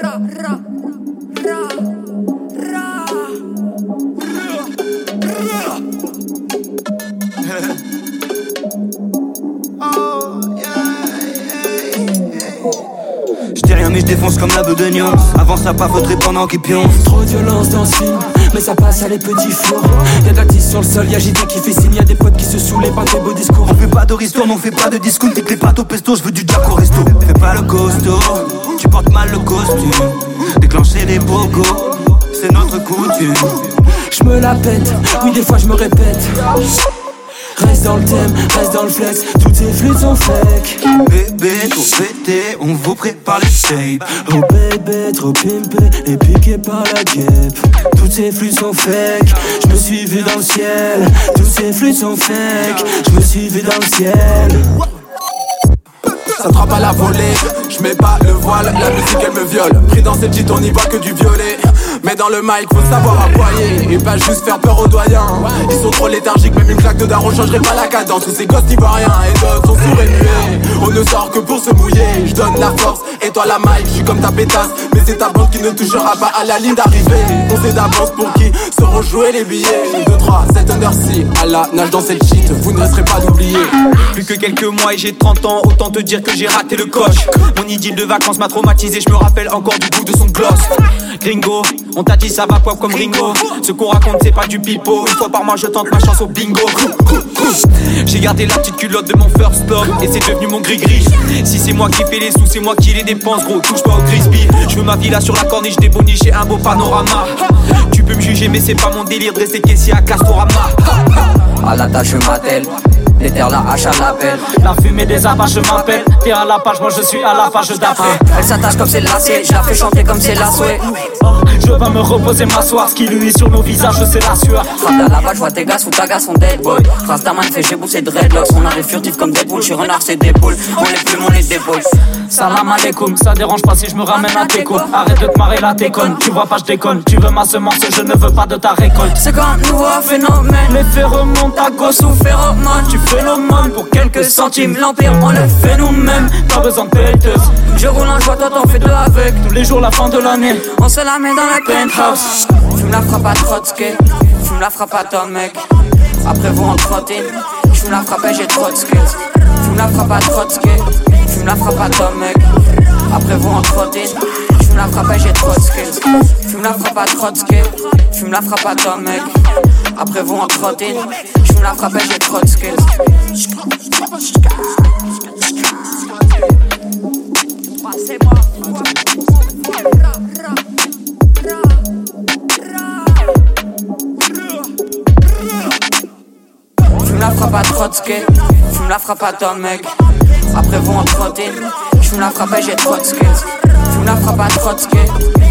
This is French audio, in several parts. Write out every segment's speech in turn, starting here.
Ra, ra, ra. Avant ça pas faudrait pendant qu'il pionce. Trop de violence dans ce film Mais ça passe à les petits fours. Y'a la sur le sol, y'a JD qui fait signe Y'a des potes qui se soulèvent par des beaux discours. On fait pas de ristourne, on fait pas de discount. T'es les pâtes au pesto, je veux du jack au resto. Fais pas le costaud, tu portes mal le costume. Déclencher des bogos, c'est notre coutume. Je me la pète, oui des fois je me répète Reste dans le thème, reste dans le flex, toutes ces flûtes sont fake. Bébé, trop pété, on vous prépare les shapes. Oh bébé, trop pimpé et piqué par la guêpe. Toutes ces flûtes sont fake, je me suis vu dans le ciel. Toutes ces flûtes sont fake, je me suis vu dans le ciel. Ça trappe à la volée, je mets pas le voile, la musique elle me viole. Pris dans cette titres, on y voit que du violet. Mais dans le mic, faut savoir aboyer et pas juste faire peur aux doyens. Ils sont trop léthargiques, même une claque de daron changerait pas la cadence. Tous ces gosses n'y voient rien et d'autres sont sourds et muets. On ne sort que pour se mouiller. Je donne la force et toi la mic, je suis comme ta pétasse. Mais c'est ta bande qui ne touchera pas à la ligne d'arrivée. On sait d'avance pour qui seront joués les billets. 2, 3, 7 undersea, à la nage dans cette shit, vous ne resterez pas d'oublier. Plus que quelques mois et j'ai 30 ans, autant te dire que j'ai raté le coche. Mon idylle de vacances m'a traumatisé, je me rappelle encore du goût de son gloss. Gringo, on t'a dit ça va pop comme Ringo. Ce qu'on raconte, c'est pas du pipeau. Une fois par mois, je tente ma chance au bingo. J'ai gardé la petite culotte de mon first love et c'est devenu mon gris-gris. Si c'est moi qui fais les sous, c'est moi qui les dépense, gros. Touche pas au crispy. Je veux ma villa sur la corniche des bonnies, j'ai un beau panorama. Tu peux me juger, mais c'est pas mon délire de rester caissier à Castorama. À la tâche, je la hache à l'appel. La fumée des apaches m'appelle. T'es à la page, moi je suis à la page d'après. Elle s'attache comme c'est lacé, je la fais chanter comme c'est la souhait. Je vais me reposer, m'asseoir. Ce qui lui sur nos visages, c'est la sueur. Frappe à la je vois tes gars sous ta gasse, on dead boy. Phrase man fait j'ai boussé dreadlocks. On arrive furtif comme des boules, je suis renard, c'est des boules. On les plume, on les déboule. Salam alaikum, ça dérange pas si je me ramène à tes côtes. Arrête de te marrer la déconne, tu vois pas, je déconne. Tu veux ma semence, je ne veux pas de ta récolte. C'est quand nouveau phénomène? Les faits remontent à gauche ou phéromone. Tu fais pour quelques centimes. L'empire, on le nous-mêmes. Pas besoin de péteuse. Je roule en joie, toi t'en fais deux avec. Tous les jours, la fin de l'année. On se la met dans la penthouse. Fume la frappe à Trotsky. Fume la frappe à ton mec. Après vous en trottine. J'fume la frappe et j'ai skills. Fume la frappe à Trotsky. Fume la frappe à ton mec. Après vous en trottine. J'fume la frappe et j'ai skills. Fume la frappe à Trotsky. Fume la frappe à ton mec. Après vous en trottine. J'fume la frappe et j'ai trop de skills. Fume la frappe à Trotsky, fume la frappe à ton mec. Après vous en trottine, j'fume la frappe et j'ai trop de skills. Fume la frappe à Trotsky,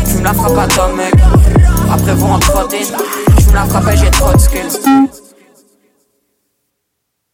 fume la frappe à ton mec. Après vous en trottine, j'fume la frappe et j'ai trop de skills.